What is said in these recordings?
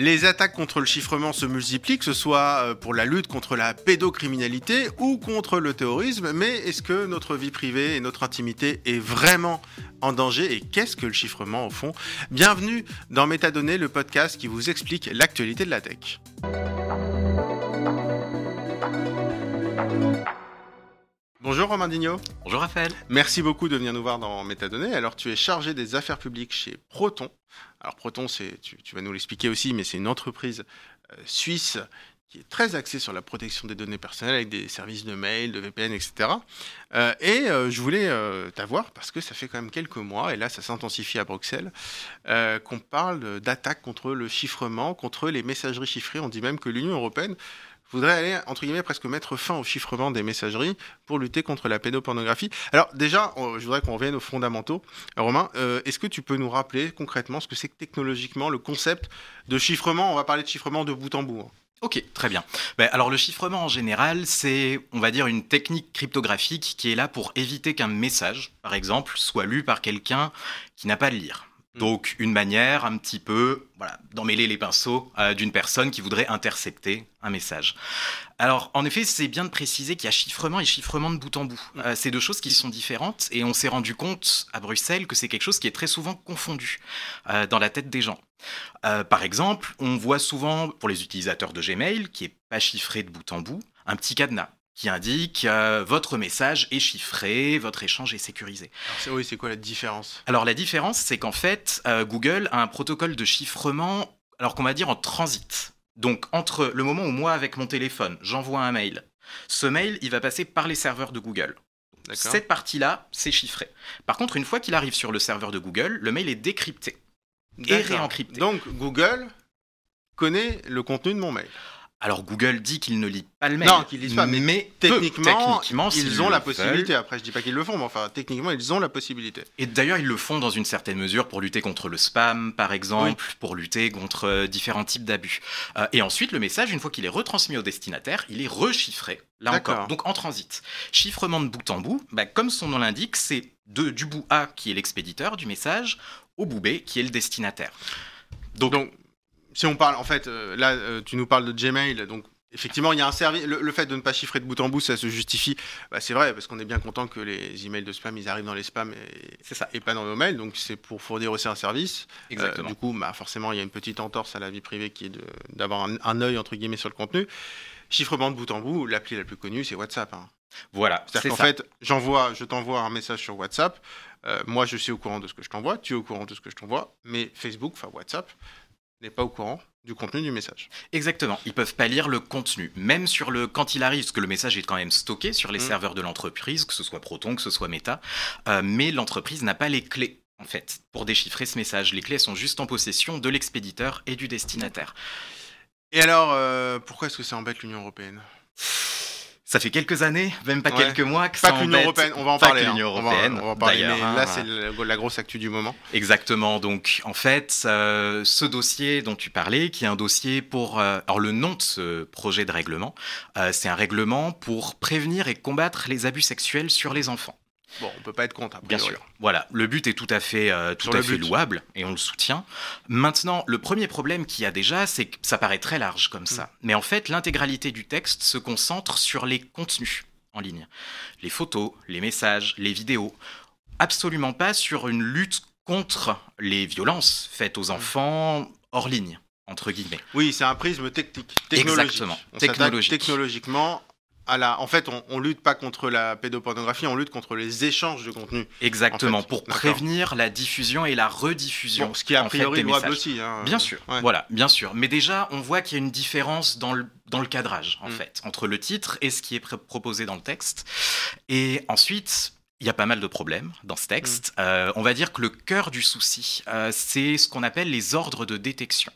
Les attaques contre le chiffrement se multiplient, que ce soit euh, pour la lutte contre la pédocriminalité ou contre le terrorisme, mais est-ce que notre vie privée et notre intimité est vraiment en danger et qu'est-ce que le chiffrement au fond? Bienvenue dans Métadonnées, le podcast qui vous explique l'actualité de la tech. Bonjour Romain Dignot. Bonjour Raphaël. Merci beaucoup de venir nous voir dans Métadonnées. Alors tu es chargé des affaires publiques chez Proton. Alors Proton, tu, vas nous l'expliquer aussi, mais c'est une entreprise euh, suisse qui est très axée sur la protection des données personnelles avec des services de mail, de VPN, etc. Euh, et euh, je voulais t'avoir parce que ça fait quand même quelques mois, et là ça s'intensifie à Bruxelles, qu'on parle d'attaques contre le chiffrement, contre les messageries chiffrées. On dit même que l'Union européenne voudrait aller, entre guillemets, presque mettre fin au chiffrement des messageries pour lutter contre la pédopornographie. Alors déjà, je voudrais qu'on revienne aux fondamentaux. Romain, euh, est-ce que tu peux nous rappeler concrètement ce que c'est que technologiquement le concept de chiffrement? On va parler de chiffrement de bout en bout. Hein. Ok, très bien. Ben, alors le chiffrement en général, c'est, on va dire, une technique cryptographique qui est là pour éviter qu'un message, par exemple, soit lu par quelqu'un qui n'a pas de lire. Mm. Donc une manière un petit peu voilà, d'emmêler les pinceaux euh, d'une personne qui voudrait intercepter un message. Alors en effet, c'est bien de préciser qu'il y a chiffrement et chiffrement de bout en bout. Mm. Euh, c'est deux choses qui sont différentes et on s'est rendu compte à Bruxelles que c'est quelque chose qui est très souvent confondu euh, dans la tête des gens. par exemple, on voit souvent pour les utilisateurs de Gmail, qui est pas chiffré de bout en bout, un petit cadenas qui indique euh, votre message est chiffré, votre échange est sécurisé. Alors, oui, c'est quoi la différence? Alors la différence, c'est qu'en fait, euh, Google a un protocole de chiffrement, alors qu'on va dire en transit. Donc entre le moment où moi, avec mon téléphone, j'envoie un mail, ce mail, il va passer par les serveurs de Google. Cette partie-là, c'est chiffré. Par contre, une fois qu'il arrive sur le serveur de Google, le mail est décrypté et réencrypté. Donc Google connaît le contenu de mon mail. Alors Google dit qu'il ne lit pas le mail. Non, qu'ils lisent pas, mais, techniquement, ils ont la possibilité. Après, je dis pas qu'ils le font, mais enfin, techniquement, ils ont la possibilité. Et d'ailleurs, ils le font dans une certaine mesure pour lutter contre le spam, par exemple, pour lutter contre euh, différents types d'abus. Euh, et ensuite, le message, une fois qu'il est retransmis au destinataire, il est rechiffré. Là encore, donc en transit. Chiffrement de bout en bout, bah, comme son nom l'indique, c'est du bout A qui est l'expéditeur du message au bout B qui est le destinataire. donc si on parle, en fait, euh, là, euh, tu nous parles de Gmail, donc effectivement, il y a un service. Le, fait de ne pas chiffrer de bout en bout, ça se justifie. Bah, c'est vrai, parce qu'on est bien content que les emails de spam, ils arrivent dans les spams et, ça. et pas dans nos mails. Donc, c'est pour fournir aussi un service. Euh, Exactement. du coup, bah, forcément, il y a une petite entorse à la vie privée qui est d'avoir un, un, œil, entre guillemets, sur le contenu. Chiffrement de bout en bout, l'appli la plus connue, c'est WhatsApp. Hein. Voilà. C'est-à-dire qu'en fait, j'envoie, je t'envoie un message sur WhatsApp. moi, je suis au courant de ce que je t'envoie. Tu es au courant de ce que je t'envoie. Mais Facebook, enfin WhatsApp, n'est pas au courant du contenu du message. Exactement, ils peuvent pas lire le contenu, même sur le quand il arrive, parce que le message est quand même stocké sur les mm. serveurs de l'entreprise, que ce soit Proton, que ce soit Meta, euh, mais l'entreprise n'a pas les clés en fait pour déchiffrer ce message. Les clés sont juste en possession de l'expéditeur et du destinataire. Et alors, euh, pourquoi est-ce que ça embête l'Union européenne? Ça fait quelques années, même pas quelques mois, que pas ça l'Union européenne, on va en parler. Hein. européenne, on va, en parler, mais là c'est la grosse actu du moment. Exactement. Donc en fait, euh, ce dossier dont tu parlais, qui est un dossier pour, euh, alors le nom de ce projet de règlement, euh, c'est un règlement pour prévenir et combattre les abus sexuels sur les enfants. Bon, on peut pas être contre. Bien sûr. Voilà, le but est tout à fait, euh, tout à fait louable et on le soutient. Maintenant, le premier problème qu'il y a déjà, c'est que ça paraît très large comme ça. Mm. Mais en fait, l'intégralité du texte se concentre sur les contenus en ligne. Les photos, les messages, les vidéos. Absolument pas sur une lutte contre les violences faites aux mm. enfants hors ligne entre guillemets. Oui, c'est un prisme technique, technologique. Exactement. Technologiquement en fait, on, on, lutte pas contre la pédopornographie, on lutte contre les échanges de contenu. Exactement, pour prévenir la diffusion et la rediffusion. ce qui est a priori louable aussi. Hein, bien sûr, voilà, bien sûr. Mais déjà, on voit qu'il y a une différence dans le, dans le cadrage, en mm. fait, entre le titre et ce qui est proposé dans le texte. Et ensuite, il y a pas mal de problèmes dans ce texte. Mm. Euh, on va dire que le cœur du souci, euh, c'est ce qu'on appelle les ordres de détection.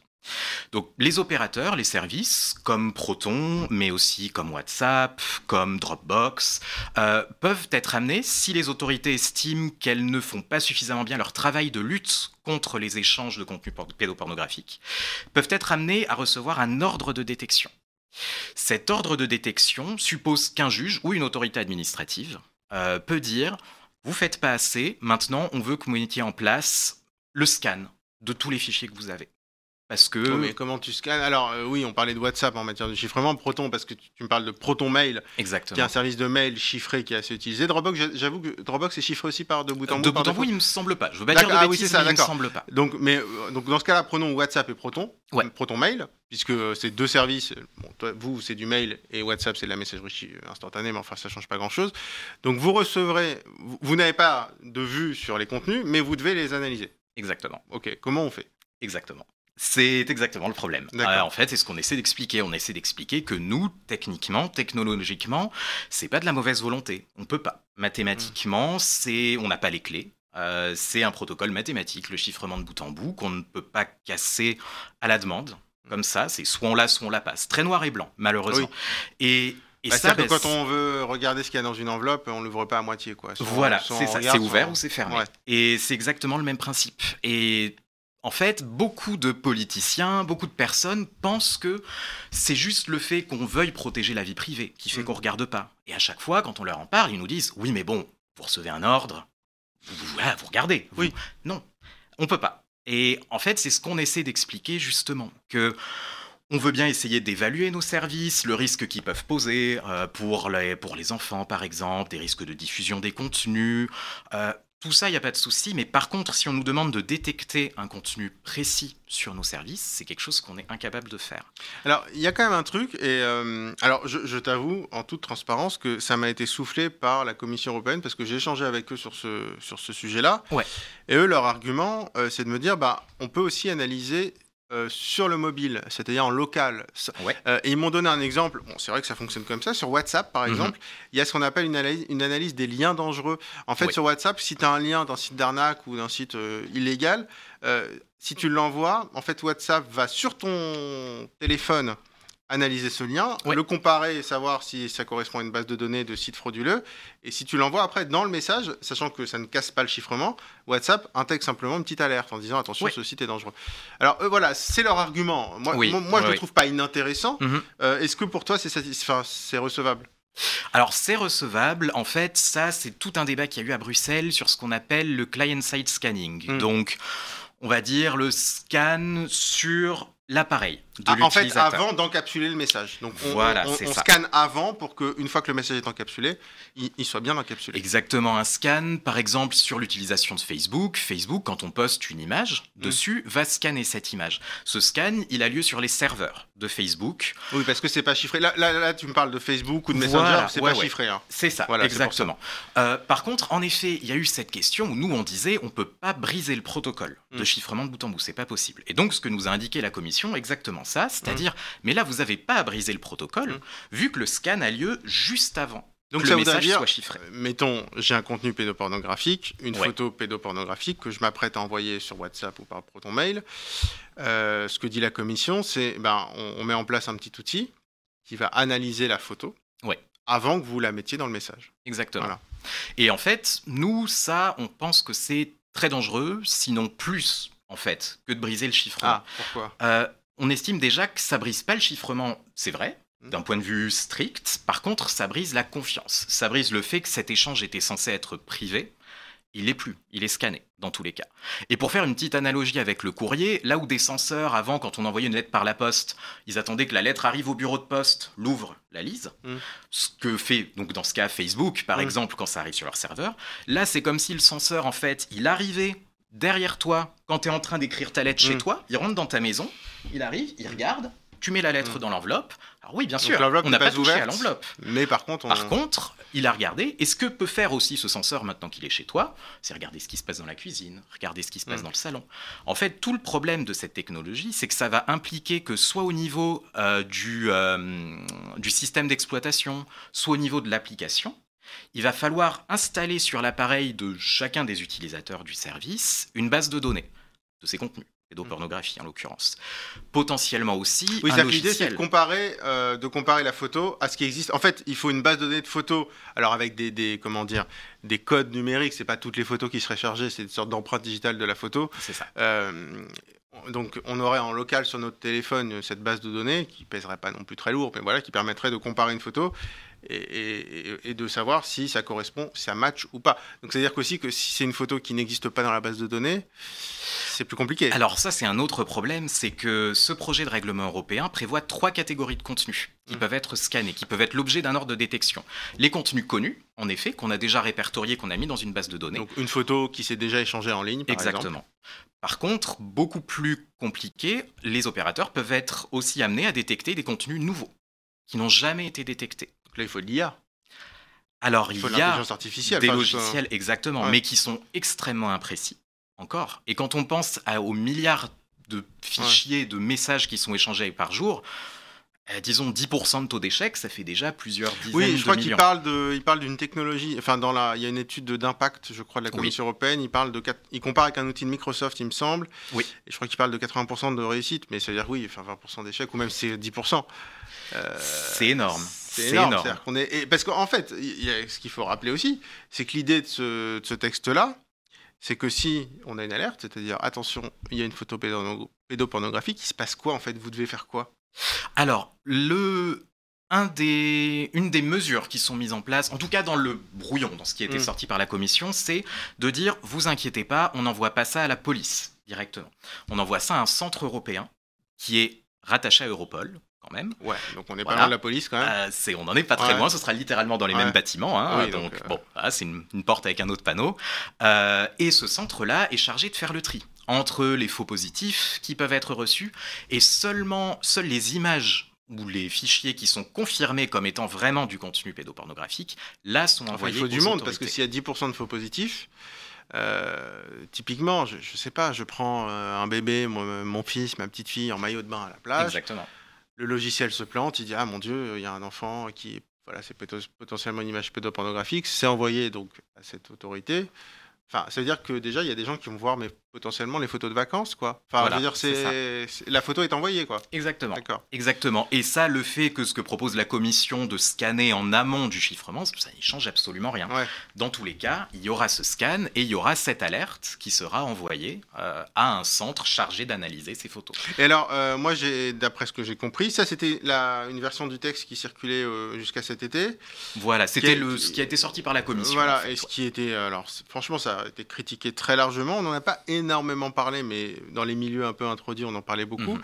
Donc les opérateurs, les services comme Proton, mais aussi comme WhatsApp, comme Dropbox, euh, peuvent être amenés, si les autorités estiment qu'elles ne font pas suffisamment bien leur travail de lutte contre les échanges de contenu pédopornographique, peuvent être amenés à recevoir un ordre de détection. Cet ordre de détection suppose qu'un juge ou une autorité administrative euh, peut dire vous faites pas assez, maintenant on veut que vous mettiez en place le scan de tous les fichiers que vous avez. Parce que. Oh, mais comment tu scannes Alors, euh, oui, on parlait de WhatsApp en matière de chiffrement. Proton, parce que tu, tu me parles de Proton Mail, Exactement. qui est un service de mail chiffré qui est assez utilisé. Dropbox, j'a- j'avoue que Dropbox est chiffré aussi par de bout en bout. de bout en bout, il me semble pas. Je veux pas dire de ah oui, bêtises, c'est ça, mais il me semble pas. Donc, mais, euh, donc, dans ce cas-là, prenons WhatsApp et Proton. Ouais. Proton Mail, puisque euh, c'est deux services. Bon, toi, vous, c'est du mail et WhatsApp, c'est de la messagerie instantanée, mais enfin, ça change pas grand-chose. Donc, vous recevrez, vous, vous n'avez pas de vue sur les contenus, mais vous devez les analyser. Exactement. Ok, comment on fait? Exactement. C'est exactement le problème. Euh, en fait, c'est ce qu'on essaie d'expliquer. On essaie d'expliquer que nous, techniquement, technologiquement, c'est pas de la mauvaise volonté. On peut pas. Mathématiquement, c'est, on n'a pas les clés. Euh, c'est un protocole mathématique, le chiffrement de bout en bout, qu'on ne peut pas casser à la demande. Comme ça, c'est soit on l'a, soit on la passe. Très noir et blanc, malheureusement. Et, et Bah, ça, que ben, quand on veut regarder ce qu'il y a dans une enveloppe, on l'ouvre pas à moitié, quoi. Soit- Voilà, c'est ça. C'est ouvert soit- ou c'est fermé. Ouais. Et c'est exactement le même principe. Et en fait, beaucoup de politiciens, beaucoup de personnes pensent que c'est juste le fait qu'on veuille protéger la vie privée qui fait Mm. qu'on regarde pas. Et à chaque fois, quand on leur en parle, ils nous disent oui, mais bon, vous recevez un ordre, vous, vous- voilà, vous regardez. Vous- Oui. Non, on peut pas. Et en fait, c'est ce qu'on essaie d'expliquer justement que. On veut bien essayer d'évaluer nos services, le risque qu'ils peuvent poser euh, pour, les, pour les enfants, par exemple, des risques de diffusion des contenus. euh, tout ça, il n'y a pas de souci. Mais par contre, si on nous demande de détecter un contenu précis sur nos services, c'est quelque chose qu'on est incapable de faire. Alors, il y a quand même un truc, et euh, alors je, je t'avoue en toute transparence que ça m'a été soufflé par la Commission européenne parce que j'ai échangé avec eux sur ce, sur ce sujet-là. Ouais. Et eux, leur argument, euh, c'est de me dire, bah, on peut aussi analyser euh, sur le mobile, c'est-à-dire en local. Ouais. Euh, et ils m'ont donné un exemple. Bon, c'est vrai que ça fonctionne comme ça. Sur WhatsApp, par Mhm. exemple, il y a ce qu'on appelle une analyse, une analyse des liens dangereux. En fait, Ouais. sur WhatsApp, si tu as un lien d'un site d'arnaque ou d'un site euh, illégal, si tu l'envoies, en fait, WhatsApp va sur ton téléphone analyser ce lien, le comparer et savoir si ça correspond à une base de données de sites frauduleux. Et si tu l'envoies après dans le message, sachant que ça ne casse pas le chiffrement, WhatsApp intègre simplement une petite alerte en disant attention, ce site est dangereux. Alors eux, voilà, c'est leur argument. Moi, Oui, moi, moi, je ouais, le trouve pas inintéressant. Mhm. Euh, Est-ce que pour toi c'est enfin, recevable? Alors c'est recevable, en fait ça c'est tout un débat qu'il y a eu à Bruxelles sur ce qu'on appelle le client-side scanning. Mm. Donc on va dire le scan sur l'appareil Ah, En fait, avant d'encapsuler le message. Donc on, Voilà, on- on scanne avant pour que une fois que le message est encapsulé, il, il soit bien encapsulé. Exactement, un scan, par exemple, sur l'utilisation de Facebook. Facebook, quand on poste une image Mm. dessus, va scanner cette image. Ce scan, il a lieu sur les serveurs de Facebook. Oui, parce que c'est pas chiffré. Là, là, là, tu me parles de Facebook ou de Messenger, Voilà, c'est ouais, pas ouais. chiffré. hein. C'est ça, Voilà, exactement. Euh, par contre, en effet, il y a eu cette question où nous, on disait, on peut pas briser le protocole de Mm. chiffrement de bout en bout, c'est pas possible. Et donc, ce que nous a indiqué la commission, exactement ça, Mm. c'est-à-dire, mais là, vous avez pas à briser le protocole, Mm. vu que le scan a lieu juste avant Donc que ça le message dire, soit chiffré. euh, mettons, j'ai un contenu pédopornographique, une Ouais. photo pédopornographique que je m'apprête à envoyer sur WhatsApp ou par Proton Mail. Euh, ce que dit la commission, c'est ben, on, on met en place un petit outil qui va analyser la photo Ouais. avant que vous la mettiez dans le message. Exactement. Voilà. Et en fait, nous, ça, on pense que c'est très dangereux, sinon plus, en fait, que de briser le chiffrement. Ah, pourquoi? Euh, on estime déjà que ça brise pas le chiffrement, c'est vrai, Mhm. d'un point de vue strict. Par contre, ça brise la confiance. Ça brise le fait que cet échange était censé être privé. Il l'est plus, il est scanné dans tous les cas. Et pour faire une petite analogie avec le courrier, là où des censeurs, avant, quand on envoyait une lettre par la poste, ils attendaient que la lettre arrive au bureau de poste, l'ouvre, la lise, Mm. ce que fait, donc dans ce cas, Facebook, par Mm. exemple, quand ça arrive sur leur serveur. Là, c'est comme si le censeur, en fait, il arrivait derrière toi quand tu es en train d'écrire ta lettre chez Mm. toi, il rentre dans ta maison, il arrive, il regarde, tu mets la lettre Mm. dans l'enveloppe. Alors oui, bien sûr, on n'a pas pas touché à l'enveloppe. Mais par contre, on... Par contre, il a regardé. Et ce que peut faire aussi ce censeur maintenant qu'il est chez toi, c'est regarder ce qui se passe dans la cuisine, regarder ce qui se passe Mm. dans le salon. En fait, tout le problème de cette technologie, c'est que ça va impliquer que soit au niveau euh, du, euh, du système d'exploitation, soit au niveau de l'application, il va falloir installer sur l'appareil de chacun des utilisateurs du service une base de données de ces contenus, pédopornographie en l'occurrence. Potentiellement aussi Oui, l'idée, c'est de comparer, euh, de comparer la photo à ce qui existe. En fait, il faut une base de données de photos, alors avec des, des- comment dire, des codes numériques. C'est pas toutes les photos qui seraient chargées, c'est une sorte d'empreinte digitale de la photo. C'est ça. Euh, donc, on aurait en local sur notre téléphone cette base de données qui pèserait pas non plus très lourd, mais voilà, qui permettrait de comparer une photo. Et, de savoir si ça correspond, si ça match ou pas. Donc c'est-à-dire qu'aussi que si c'est une photo qui n'existe pas dans la base de données, c'est plus compliqué. Alors ça c'est un autre problème, c'est que ce projet de règlement européen prévoit trois catégories de contenus qui mmh. peuvent être scannés, qui peuvent être l'objet d'un ordre de détection. Les contenus connus, en effet, qu'on a déjà répertoriés, qu'on a mis dans une base de données. Donc une photo qui s'est déjà échangée en ligne, par Exactement. Par contre, beaucoup plus compliqué, les opérateurs peuvent être aussi amenés à détecter des contenus nouveaux qui n'ont jamais été détectés. Donc là, il faut de l'IA. Alors, il, y a artificielle, des logiciels, exactement, mais qui sont extrêmement imprécis, encore. Et quand on pense aux milliards de fichiers, de messages qui sont échangés par jour, euh, disons 10% de taux d'échec, ça fait déjà plusieurs dizaines de millions. Oui, je crois qu'il parle de, il parle d'une technologie. Enfin, dans la, il y a une étude d'impact, je crois, de la Commission européenne. Il parle de, il compare avec un outil de Microsoft, il me semble. Oui. Et je crois qu'il parle de 80% de réussite, mais ça veut dire oui, enfin 20% d'échec ou même c'est 10%. Euh, c'est énorme. C'est énorme. énorme. est, parce qu'en fait, il y a, ce qu'il faut rappeler aussi, c'est que l'idée de ce, de ce texte-là, c'est que si on a une alerte, c'est-à-dire attention, il y a une photo pédopornographique, il se passe quoi en fait? Vous devez faire quoi? Alors, le, un des, une des mesures qui sont mises en place, en tout cas dans le brouillon, dans ce qui a été mm. sorti par la commission, c'est de dire vous inquiétez pas, on n'envoie pas ça à la police directement. On envoie ça à un centre européen qui est rattaché à Europol. Quand même. Ouais, donc on n'est pas loin de la police quand même. Euh, c'est, on n'en est pas très loin, ce sera littéralement dans les mêmes bâtiments. Hein, donc, euh, bon, c'est une, porte avec un autre panneau. Euh, et ce centre-là est chargé de faire le tri entre les faux positifs qui peuvent être reçus et seulement seules les images ou les fichiers qui sont confirmés comme étant vraiment du contenu pédopornographique, là sont envoyés. il faut du monde parce que s'il y a 10% de faux positifs, euh, typiquement, je, ne sais pas, je prends euh, un bébé, mon, fils, ma petite fille en maillot de bain à la plage. Exactement. Le logiciel se plante, il dit ah mon dieu, il y a un enfant qui voilà, c'est potentiellement une image pédopornographique, c'est envoyé donc à cette autorité. Enfin, ça veut dire que déjà, il y a des gens qui vont voir mais potentiellement les photos de vacances, quoi. Enfin, je veux dire, c'est la photo est envoyée, quoi. Exactement. Exactement. Et ça, le fait que ce que propose la commission de scanner en amont du chiffrement, ça n'y change absolument rien. Dans tous les cas, il y aura ce scan et il y aura cette alerte qui sera envoyée euh, à un centre chargé d'analyser ces photos. Et alors, euh, moi, j'ai, d'après ce que j'ai compris, ça, c'était une version du texte qui circulait euh, jusqu'à cet été. Voilà, c'était le, ce qui a été sorti par la commission. Voilà, et ce qui était, alors, franchement, ça a été critiqué très largement. On n'en a pas énormément parlé, mais dans les milieux un peu introduits, on en parlait beaucoup.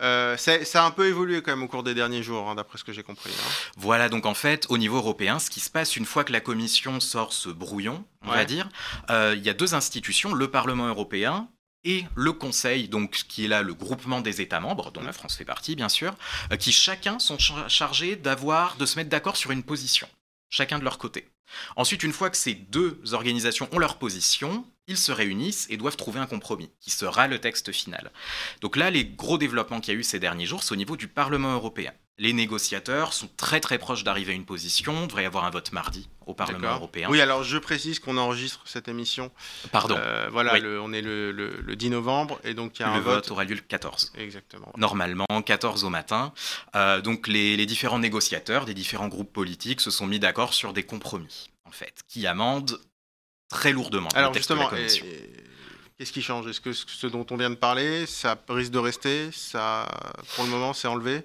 Euh, ça a un peu évolué quand même au cours des derniers jours, hein, d'après ce que j'ai compris. Hein. Voilà, donc en fait, au niveau européen, ce qui se passe une fois que la Commission sort ce brouillon, on va dire, euh, il y a deux institutions, le Parlement européen et le Conseil, donc qui est là le groupement des États membres, dont la mhm. France fait partie bien sûr, euh, qui chacun sont chargés d'avoir, de se mettre d'accord sur une position, chacun de leur côté. Ensuite, une fois que ces deux organisations ont leur position, ils se réunissent et doivent trouver un compromis, qui sera le texte final. Donc là, les gros développements qu'il y a eu ces derniers jours, c'est au niveau du Parlement européen. Les négociateurs sont très très proches d'arriver à une position. Il devrait y avoir un vote mardi au Parlement européen. Oui, alors je précise qu'on enregistre cette émission. Pardon. Euh, voilà, on est le, 10 novembre et donc il y a un vote. vote aura lieu le 14. Exactement. Normalement, 14 au matin. Euh, donc les, les différents négociateurs des différents groupes politiques se sont mis d'accord sur des compromis, en fait, qui amendent très lourdement. Alors justement, qu'est-ce qui change? Est-ce que ce dont on vient de parler, ça risque de rester? Ça, pour le moment, c'est enlevé?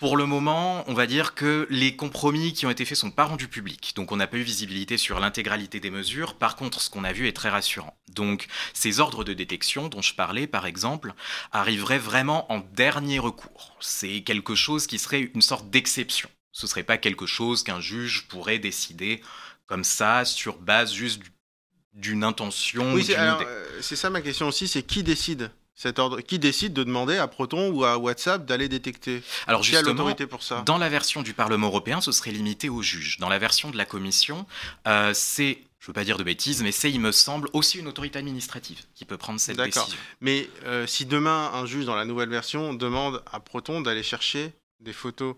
Pour le moment, on va dire que les compromis qui ont été faits sont pas rendus publics, donc on n'a pas eu visibilité sur l'intégralité des mesures. Par contre, ce qu'on a vu est très rassurant. Donc, ces ordres de détection dont je parlais, par exemple, arriveraient vraiment en dernier recours. C'est quelque chose qui serait une sorte d'exception. Ce serait pas quelque chose qu'un juge pourrait décider comme ça sur base juste du d'une intention. Oui, euh, c'est ça ma question aussi, c'est qui décide? Cet ordre Qui décide de demander à Proton ou à WhatsApp d'aller détecter Alors justement, pour ça dans la version du Parlement européen, ce serait limité aux juges. Dans la version de la Commission, euh, c'est je ne veux pas dire de bêtises, mais c'est, il me semble, aussi une autorité administrative qui peut prendre cette décision. Mais euh, si demain, un juge dans la nouvelle version demande à Proton d'aller chercher des photos.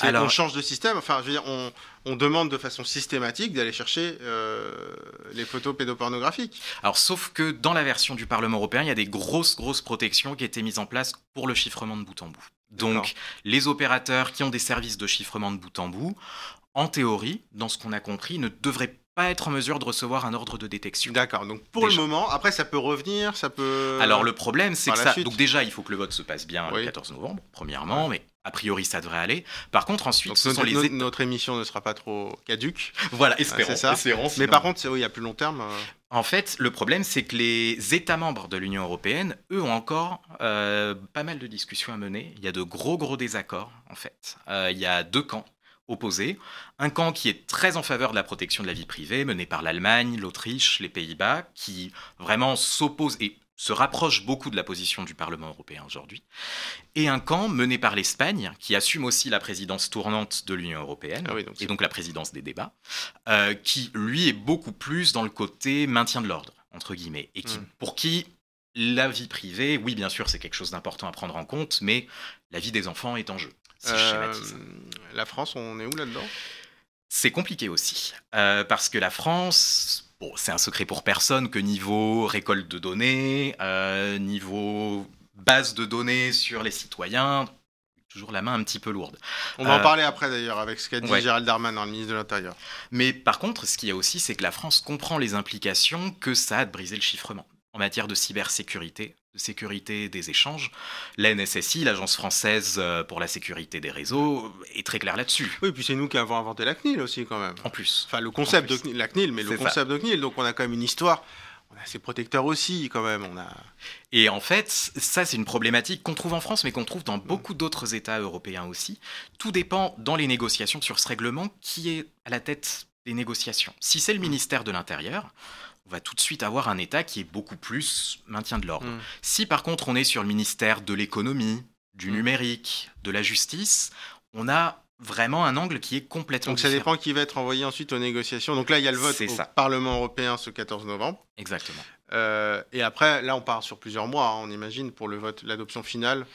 Alors, on change de système. Enfin, je veux dire, on, on demande de façon systématique d'aller chercher euh, les photos pédopornographiques. Alors, sauf que dans la version du Parlement européen, il y a des grosses, grosses protections qui étaient mises en place pour le chiffrement de bout en bout. Donc, les opérateurs qui ont des services de chiffrement de bout en bout, en théorie, dans ce qu'on a compris, ne devraient pas être en mesure de recevoir un ordre de détection. D'accord. Donc pour le moment, après ça peut revenir, ça peut. Alors le problème, c'est que ça. Donc déjà, il faut que le vote se passe bien le 14 novembre, premièrement, mais a priori, ça devrait aller. Par contre, ensuite, Donc, ce notre, sont les notre- émission ne sera pas trop caduque. Voilà, espérons. ça. espérons, Mais par contre, oui, à plus long terme. euh, En fait, le problème, c'est que les États membres de l'Union européenne, eux, ont encore euh, pas mal de discussions à mener. Il y a de gros, gros désaccords, en fait. Euh, il y a deux camps opposés. Un camp qui est très en faveur de la protection de la vie privée, mené par l'Allemagne, l'Autriche, les Pays-Bas, qui vraiment s'oppose et se rapproche beaucoup de la position du Parlement européen aujourd'hui. Et un camp mené par l'Espagne, qui assume aussi la présidence tournante de l'Union européenne, Ah oui, donc c'est- et donc la présidence des débats, euh, qui lui est beaucoup plus dans le côté maintien de l'ordre, entre guillemets, et qui, Mm. pour qui la vie privée, oui bien sûr c'est quelque chose d'important à prendre en compte, mais la vie des enfants est en jeu. Si je euh, schématise. la France, on est où là-dedans? C'est compliqué aussi, euh, parce que la France, bon, c'est un secret pour personne que niveau récolte de données, euh, niveau base de données sur les citoyens, toujours la main un petit peu lourde. On va en Euh, parler après d'ailleurs avec ce qu'a dit ouais. Gérald Darmanin, le ministre de l'Intérieur. Mais par contre, ce qu'il y a aussi, c'est que la France comprend les implications que ça a de briser le chiffrement en matière de cybersécurité, de sécurité des échanges. La NSSI, l'Agence française euh, pour la sécurité des réseaux, est très claire là-dessus. Oui, puis c'est nous qui avons inventé la CNIL aussi quand même. En plus. Enfin, le concept de. CNIL, la CNIL, mais le C'est ça. concept de CNIL. Donc on a quand même une histoire. On a ses protecteurs aussi quand même. On a. Et en fait, ça, c'est une problématique qu'on trouve en France, mais qu'on trouve dans beaucoup d'autres États européens aussi. Tout dépend dans les négociations sur ce règlement qui est à la tête des négociations. Si c'est le ministère de l'Intérieur, on va tout de suite avoir un État qui est beaucoup plus maintien de l'ordre. Mm. Si par contre on est sur le ministère de l'économie, du Mm. numérique, de la justice, on a vraiment un angle qui est complètement Donc ça différent. dépend qui va être envoyé ensuite aux négociations. Donc là, il y a le vote au ça. Parlement européen ce 14 novembre. Exactement. Euh, et après, là, on part sur plusieurs mois, hein, on imagine, pour le vote, l'adoption finale.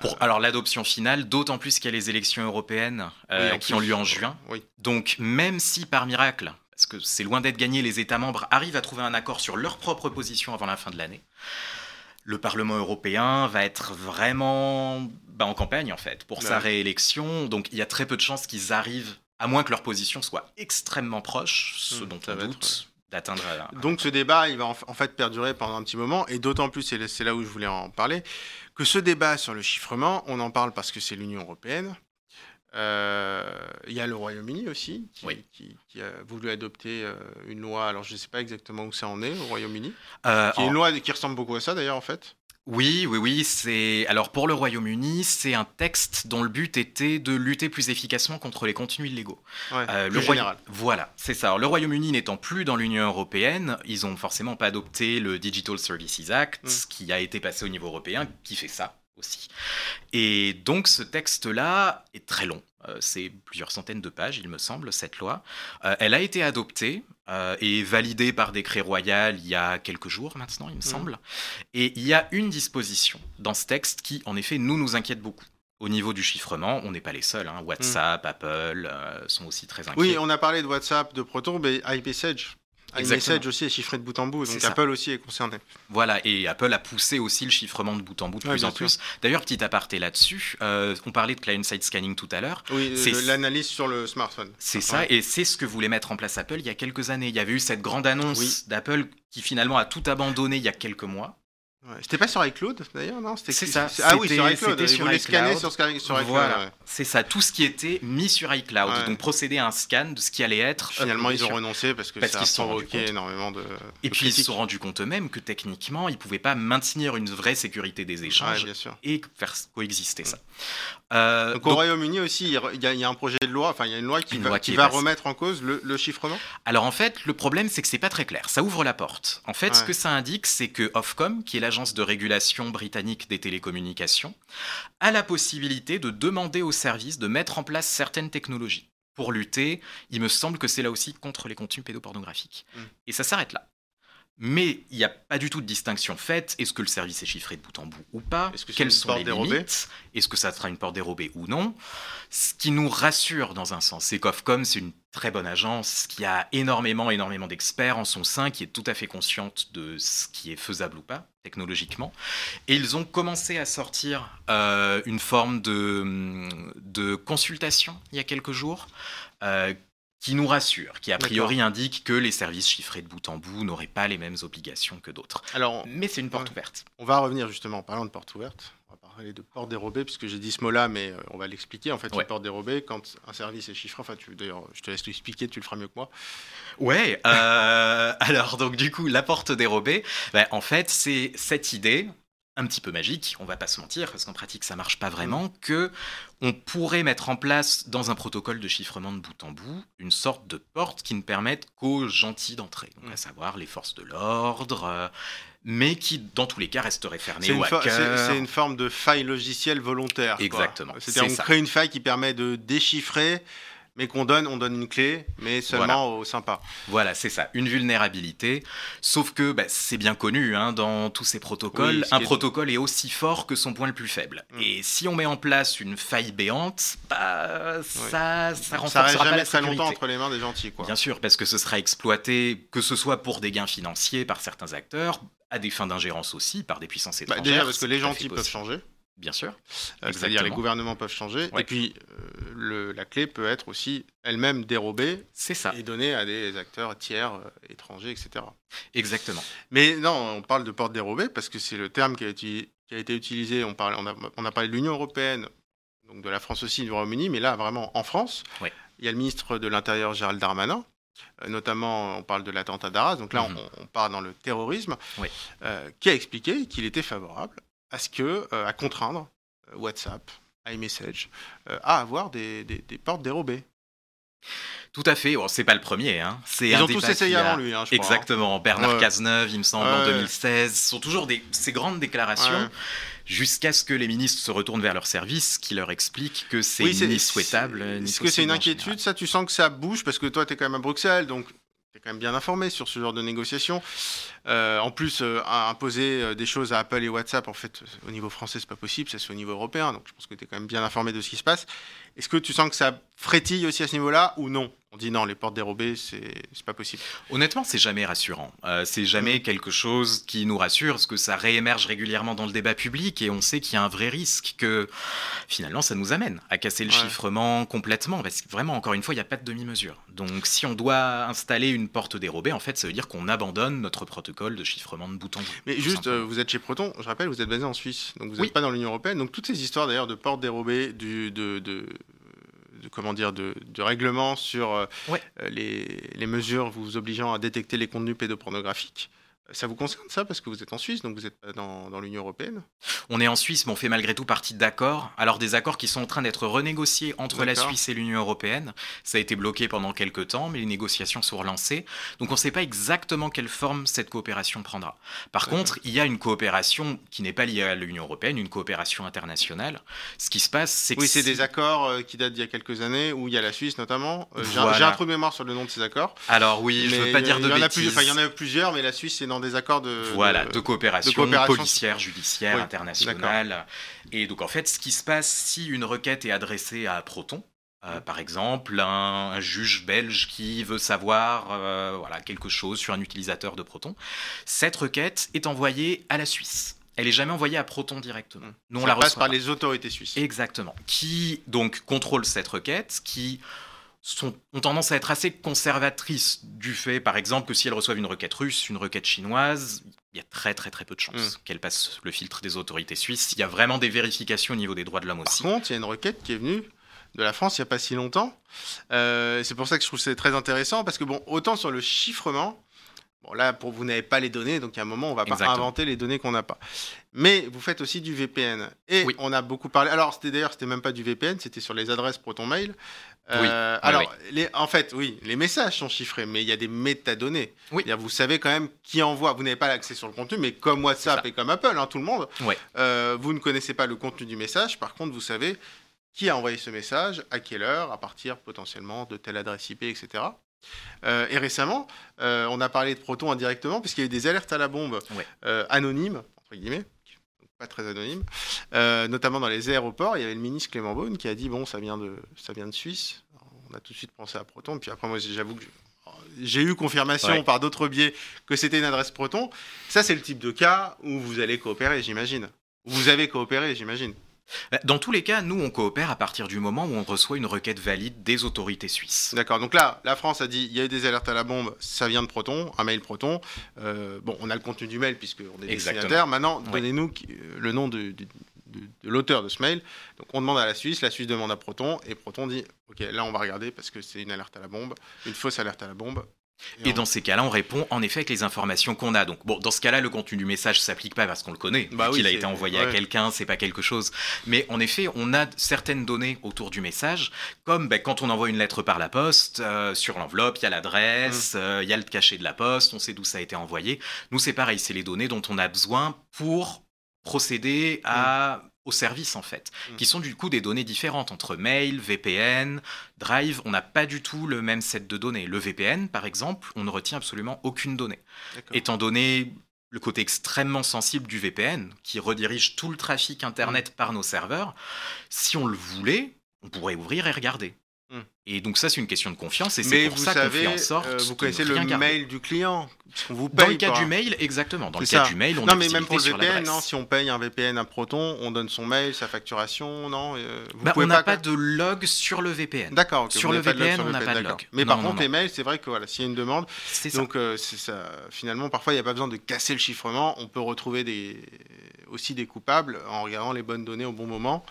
Pour, alors l'adoption finale, d'autant plus qu'il y a les élections européennes euh, Oui, qui plus. ont lieu en juin. Oui. Donc même si par miracle, parce que c'est loin d'être gagné, les États membres arrivent à trouver un accord sur leur propre position avant la fin de l'année, le Parlement européen va être vraiment bah, en campagne en fait pour sa réélection. Donc il y a très peu de chances qu'ils arrivent, à moins que leur position soit extrêmement proche, ce Hmm, dont on va être, doute, d'atteindre. un- Donc ce débat, il va en, en fait perdurer pendant un petit moment, et d'autant plus, et c'est là où je voulais en parler, que ce débat sur le chiffrement, on en parle parce que c'est l'Union européenne. Euh, Il y a le Royaume-Uni aussi, qui, Oui. qui- qui a voulu adopter euh, une loi, alors je ne sais pas exactement où ça en est au Royaume-Uni, Euh, qui est en- une loi qui ressemble beaucoup à ça d'ailleurs en fait. Oui, oui, oui. C'est alors pour le Royaume-Uni, c'est un texte dont le but était de lutter plus efficacement contre les contenus illégaux. Ouais, Euh, le Roya- général. Voilà, c'est ça. Alors, le Royaume-Uni n'étant plus dans l'Union européenne, ils ont forcément pas adopté le Digital Services Act, Mm. qui a été passé au niveau européen, qui fait ça aussi. Et donc, ce texte-là est très long. Euh, c'est plusieurs centaines de pages, il me semble, cette loi. Euh, elle a été adoptée euh, et validée par décret royal il y a quelques jours maintenant, il me semble. Et il y a une disposition dans ce texte qui, en effet, nous nous inquiète beaucoup. Au niveau du chiffrement, on n'est pas les seuls. hein. WhatsApp, Apple euh, sont aussi très inquiets. Oui, on a parlé de WhatsApp, de Proton, mais iMessage. IMessage aussi est chiffré de bout en bout, donc ça. Apple aussi est concerné. Voilà, et Apple a poussé aussi le chiffrement de bout en bout de Ouais, plus en plus. D'ailleurs, petit aparté là-dessus, euh, on parlait de client-side scanning tout à l'heure. Oui, C'est- l'analyse sur le smartphone. C'est Ouais. ça, et c'est ce que voulait mettre en place Apple il y a quelques années. Il y avait eu cette grande annonce Oui. d'Apple qui finalement a tout abandonné il y a quelques mois. Ouais. C'était pas sur iCloud d'ailleurs, non? C'était- C'est ça. Ah oui, sur iCloud. Ils sur iCloud. scanner sur, sur iCloud. voilà, ouais. c'est ça, tout ce qui était mis sur iCloud, Ouais. donc procéder à un scan de ce qui allait être. Finalement, ils ont sur- renoncé parce que Parce ça se sont provoqué énormément de. Et de puis ils se sont rendus compte eux-mêmes que techniquement, ils ne pouvaient pas maintenir une vraie sécurité des échanges bien sûr. et faire coexister ça. Euh, Donc, au Royaume-Uni aussi, il y, a, il y a un projet de loi, enfin il y a une loi qui Une va, loi qui qui va passe. remettre en cause le, le chiffrement. Alors en fait, le problème, c'est que c'est pas très clair. Ça ouvre la porte. En fait, ce que ça indique, c'est que Ofcom, qui est l'agence de régulation britannique des télécommunications, a la possibilité de demander aux services de mettre en place certaines technologies pour lutter. Il me semble que c'est là aussi contre les contenus pédopornographiques. Mm. Et ça s'arrête là. Mais il n'y a pas du tout de distinction faite. Est-ce que le service est chiffré de bout en bout ou pas? Est-ce que Quelles sont les limites? Est-ce que ça sera une porte dérobée ou non? Ce qui nous rassure dans un sens, c'est qu'Ofcom, c'est une très bonne agence qui a énormément, énormément d'experts en son sein, qui est tout à fait consciente de ce qui est faisable ou pas technologiquement. Et ils ont commencé à sortir euh, une forme de, de consultation il y a quelques jours. euh, qui nous rassure, qui a priori indique que les services chiffrés de bout en bout n'auraient pas les mêmes obligations que d'autres. Alors, mais c'est une porte ouverte. On va revenir justement en parlant de porte ouverte. On va parler de porte dérobée puisque j'ai dit ce mot-là, mais euh, on va l'expliquer. En fait, une porte dérobée, quand un service est chiffré, enfin, d'ailleurs, je te laisse l'expliquer, tu le feras mieux que moi. Ouais. Euh, alors, donc du coup, la porte dérobée, ben, en fait, c'est cette idée un petit peu magique, on va pas se mentir, parce qu'en pratique ça marche pas vraiment, mm. que on pourrait mettre en place dans un protocole de chiffrement de bout en bout une sorte de porte qui ne permette qu'aux gentils d'entrer, donc à mm. savoir les forces de l'ordre, euh, mais qui dans tous les cas resterait fermée C'est une forme de faille logicielle volontaire. Exactement. C'est-à-dire on crée une faille qui permet de déchiffrer mais qu'on donne, on donne une clé, mais seulement au sympa. Voilà, c'est ça, une vulnérabilité. Sauf que bah, c'est bien connu hein, dans tous ces protocoles, un protocole est... aussi fort que son point le plus faible. Mm. Et si on met en place une faille béante, bah, ça, ça renforcera ça reste jamais très longtemps entre les mains des gentils. Quoi. Bien sûr, parce que ce sera exploité, que ce soit pour des gains financiers par certains acteurs, à des fins d'ingérence aussi, par des puissances bah, étrangères. déjà parce que les gentils peuvent changer. Bien sûr. Euh, c'est-à-dire les gouvernements peuvent changer. Et puis euh, le, la clé peut être aussi elle-même dérobée. Ça. Et donnée à des acteurs tiers, euh, étrangers, etc. Exactement. Mais non, on parle de porte dérobée parce que c'est le terme qui a, été, qui a été utilisé. On, parle, on, a, on a parlé de l'Union européenne, donc de la France aussi, du Royaume-Uni, mais là vraiment en France, il y a le ministre de l'Intérieur Gérald Darmanin notamment on parle de l'attentat d'Arras, donc là mhm. on, part dans le terrorisme, qui a expliqué qu'il était favorable à ce que, euh, à contraindre euh, WhatsApp, iMessage, euh, à avoir des, des, portes dérobées. Tout à fait. Bon, c'est pas le premier. Hein. Ils ont tous essayé avant lui. Hein, je Exactement. Bernard Cazeneuve, il me semble, en 2016. Ce sont toujours des, ces grandes déclarations jusqu'à ce que les ministres se retournent vers leur service qui leur explique que c'est ni souhaitable. Est-ce que c'est une inquiétude Ça, tu sens que ça bouge parce que toi, tu es quand même à Bruxelles, donc tu es quand même bien informé sur ce genre de négociations. Euh, en plus, euh, imposer euh, des choses à Apple et WhatsApp, en fait, au niveau français, c'est pas possible, c'est au niveau européen. Donc, je pense que tu es quand même bien informé de ce qui se passe. Est-ce que tu sens que ça frétille aussi à ce niveau-là ou non? On dit non, les portes dérobées, c'est pas possible. Honnêtement, c'est jamais rassurant. Euh, c'est jamais mm. quelque chose qui nous rassure, parce que ça réémerge régulièrement dans le débat public et on sait qu'il y a un vrai risque que finalement ça nous amène à casser le chiffrement complètement. Parce que vraiment, encore une fois, il n'y a pas de demi-mesure. Donc si on doit installer une porte dérobée, en fait, ça veut dire qu'on abandonne notre protocole de chiffrement de bout en bout. Mais juste, euh, vous êtes chez Proton, je rappelle, vous êtes basé en Suisse, donc vous n'êtes pas dans l'Union Européenne. Donc toutes ces histoires d'ailleurs de portes dérobées, du, de, de de, comment dire, de, règlement sur euh, euh, les, les, mesures vous obligeant à détecter les contenus pédopornographiques. Ça vous concerne ça parce que vous êtes en Suisse, donc vous êtes dans, dans l'Union européenne? On est en Suisse, mais on fait malgré tout partie d'accords. Alors des accords qui sont en train d'être renégociés entre la Suisse et l'Union européenne. Ça a été bloqué pendant quelques temps, mais les négociations sont relancées. Donc on ne sait pas exactement quelle forme cette coopération prendra. Par contre, il y a une coopération qui n'est pas liée à l'Union européenne, une coopération internationale. Ce qui se passe, c'est que... Oui, c'est des accords euh, qui datent d'il y a quelques années, où il y a la Suisse notamment. Euh, j'ai un trou de mémoire sur le nom de ces accords. Alors oui, je ne veux pas dire de bêtises. Il y en a plusieurs, mais la Suisse, c'est dans des accords de, voilà, de, coopération, policière, judiciaire, internationale. Et donc en fait, ce qui se passe si une requête est adressée à Proton, euh, par exemple, un, juge belge qui veut savoir euh, voilà, quelque chose sur un utilisateur de Proton, cette requête est envoyée à la Suisse. Elle n'est jamais envoyée à Proton directement. Nous, Ça on la passe par les autorités suisses. Exactement. Qui donc contrôle cette requête, qui ont tendance à être assez conservatrices du fait, par exemple, que si elles reçoivent une requête russe, une requête chinoise, il y a très très très peu de chances mm. qu'elles passent le filtre des autorités suisses. Il y a vraiment des vérifications au niveau des droits de l'homme aussi. Par contre, il y a une requête qui est venue de la France il n'y a pas si longtemps. Euh, c'est pour ça que je trouve c'est très intéressant, parce que bon, autant sur le chiffrement, Bon, là, pour vous n'avez pas les données, donc à un moment, on va pas inventer les données qu'on n'a pas. Mais vous faites aussi du VPN. Et on a beaucoup parlé. Alors, c'était d'ailleurs, c'était même pas du VPN, c'était sur les adresses Proton Mail. Euh, alors, Les, en fait, oui, les messages sont chiffrés, mais il y a des métadonnées. Oui. Vous savez quand même qui envoie. Vous n'avez pas l'accès sur le contenu, mais comme WhatsApp et comme Apple, hein, tout le monde, euh, vous ne connaissez pas le contenu du message. Par contre, vous savez qui a envoyé ce message, à quelle heure, à partir potentiellement de telle adresse IP, etc. Euh, et récemment, euh, on a parlé de Proton indirectement, puisqu'il y a eu des alertes à la bombe anonymes, entre guillemets, pas très anonymes, notamment dans les aéroports. Il y avait le ministre Clément Beaune qui a dit Bon, ça vient de, ça vient de Suisse. On a tout de suite pensé à Proton. Puis après, moi, j'avoue que j'ai eu confirmation par d'autres biais que c'était une adresse Proton. Ça, c'est le type de cas où vous allez coopérer, j'imagine. Vous avez coopéré, j'imagine. Bah, dans tous les cas, nous, on coopère à partir du moment où on reçoit une requête valide des autorités suisses. D'accord. Donc là, la France a dit il y a eu des alertes à la bombe, ça vient de Proton, un mail Proton. Euh, bon, on a le contenu du mail puisqu'on est destinataire. Maintenant, donnez-nous le nom de, l'auteur de ce mail. Donc on demande à la Suisse, la Suisse demande à Proton, et Proton dit Ok, là on va regarder parce que c'est une alerte à la bombe, une fausse alerte à la bombe. Et, dans ces cas-là, on répond en effet avec les informations qu'on a. Donc, bon, dans ce cas-là, le contenu du message s'applique pas parce qu'on le connaît, bah qu'il a été envoyé à quelqu'un, c'est pas quelque chose. Mais en effet, on a certaines données autour du message, comme ben, quand on envoie une lettre par la poste, euh, sur l'enveloppe, il y a l'adresse, mmh. euh, il y a le cachet de la poste, on sait d'où ça a été envoyé. Nous, c'est pareil, c'est les données dont on a besoin pour procéder à mmh aux services en fait, mm. qui sont du coup des données différentes entre mail, VPN, Drive. On n'a pas du tout le même set de données. Le VPN, par exemple, on ne retient absolument aucune donnée. Étant donné le côté extrêmement sensible du VPN, qui redirige tout le trafic Internet mm. par nos serveurs, si on le voulait, on pourrait ouvrir et regarder. Mm. Et donc ça, c'est une question de confiance, et c'est pour ça qu'on fait en sorte. Euh, vous connaissez le mail du client vous Dans le cas du mail, exactement. Dans le cas du mail, on non, mais même pour le VPN, non, si on paye un VPN à Proton, on donne son mail, sa facturation, non euh, bah, On n'a pas, de log sur le VPN. D'accord. Sur le VPN, on n'a pas de log. Mais par contre, les mails, c'est vrai que voilà, s'il y a une demande, donc euh, ça. Finalement, parfois, il n'y a pas besoin de casser le chiffrement. On peut retrouver des aussi des coupables en regardant les bonnes données au bon moment.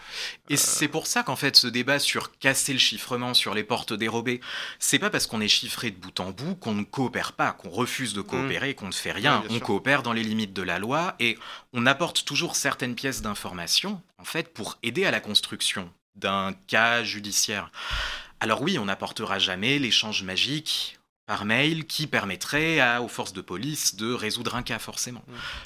Et c'est pour ça qu'en fait, ce débat sur casser le chiffrement sur les portes dérobées, c'est pas parce qu'on est chiffré de bout en bout qu'on ne coopère pas, qu'on refuse de coopérer, qu'on ne fait rien. on coopère dans les limites de la loi et on apporte toujours certaines pièces d'information, en fait, pour aider à la construction d'un cas judiciaire. Alors oui, on n'apportera jamais l'échange magique par mail qui permettrait à, aux forces de police de résoudre un cas forcément.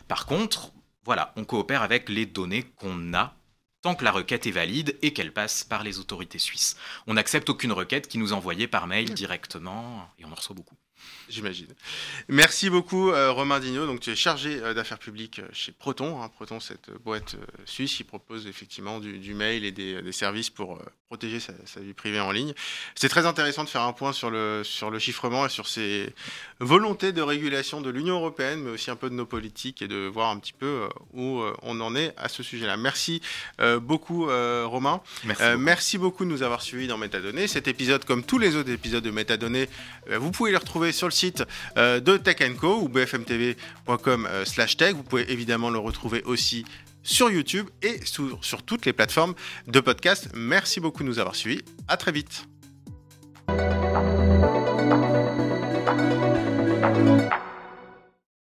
Par contre, voilà, on coopère avec les données qu'on a tant que la requête est valide et qu'elle passe par les autorités suisses. On n'accepte aucune requête qui nous est envoyée par mail directement et on en reçoit beaucoup. J'imagine. Merci beaucoup, euh, Romain Dignot. Donc, tu es chargé euh, d'affaires publiques euh, chez Proton. Hein. Proton, cette boîte suisse qui propose effectivement du, mail et des, services pour protéger sa, vie privée en ligne. C'est très intéressant de faire un point sur le, sur le chiffrement et sur ces volontés de régulation de l'Union européenne, mais aussi un peu de nos politiques et de voir un petit peu où on en est à ce sujet-là. Merci beaucoup, Romain. Merci beaucoup. merci beaucoup de nous avoir suivis dans Métadonnées. Cet épisode, comme tous les autres épisodes de Métadonnées, vous pouvez les retrouver sur le site euh, de Tech Co ou bfmtv.com euh, tech. Vous pouvez évidemment le retrouver aussi sur YouTube et sur, sur toutes les plateformes de podcast. Merci beaucoup de nous avoir suivis. À très vite.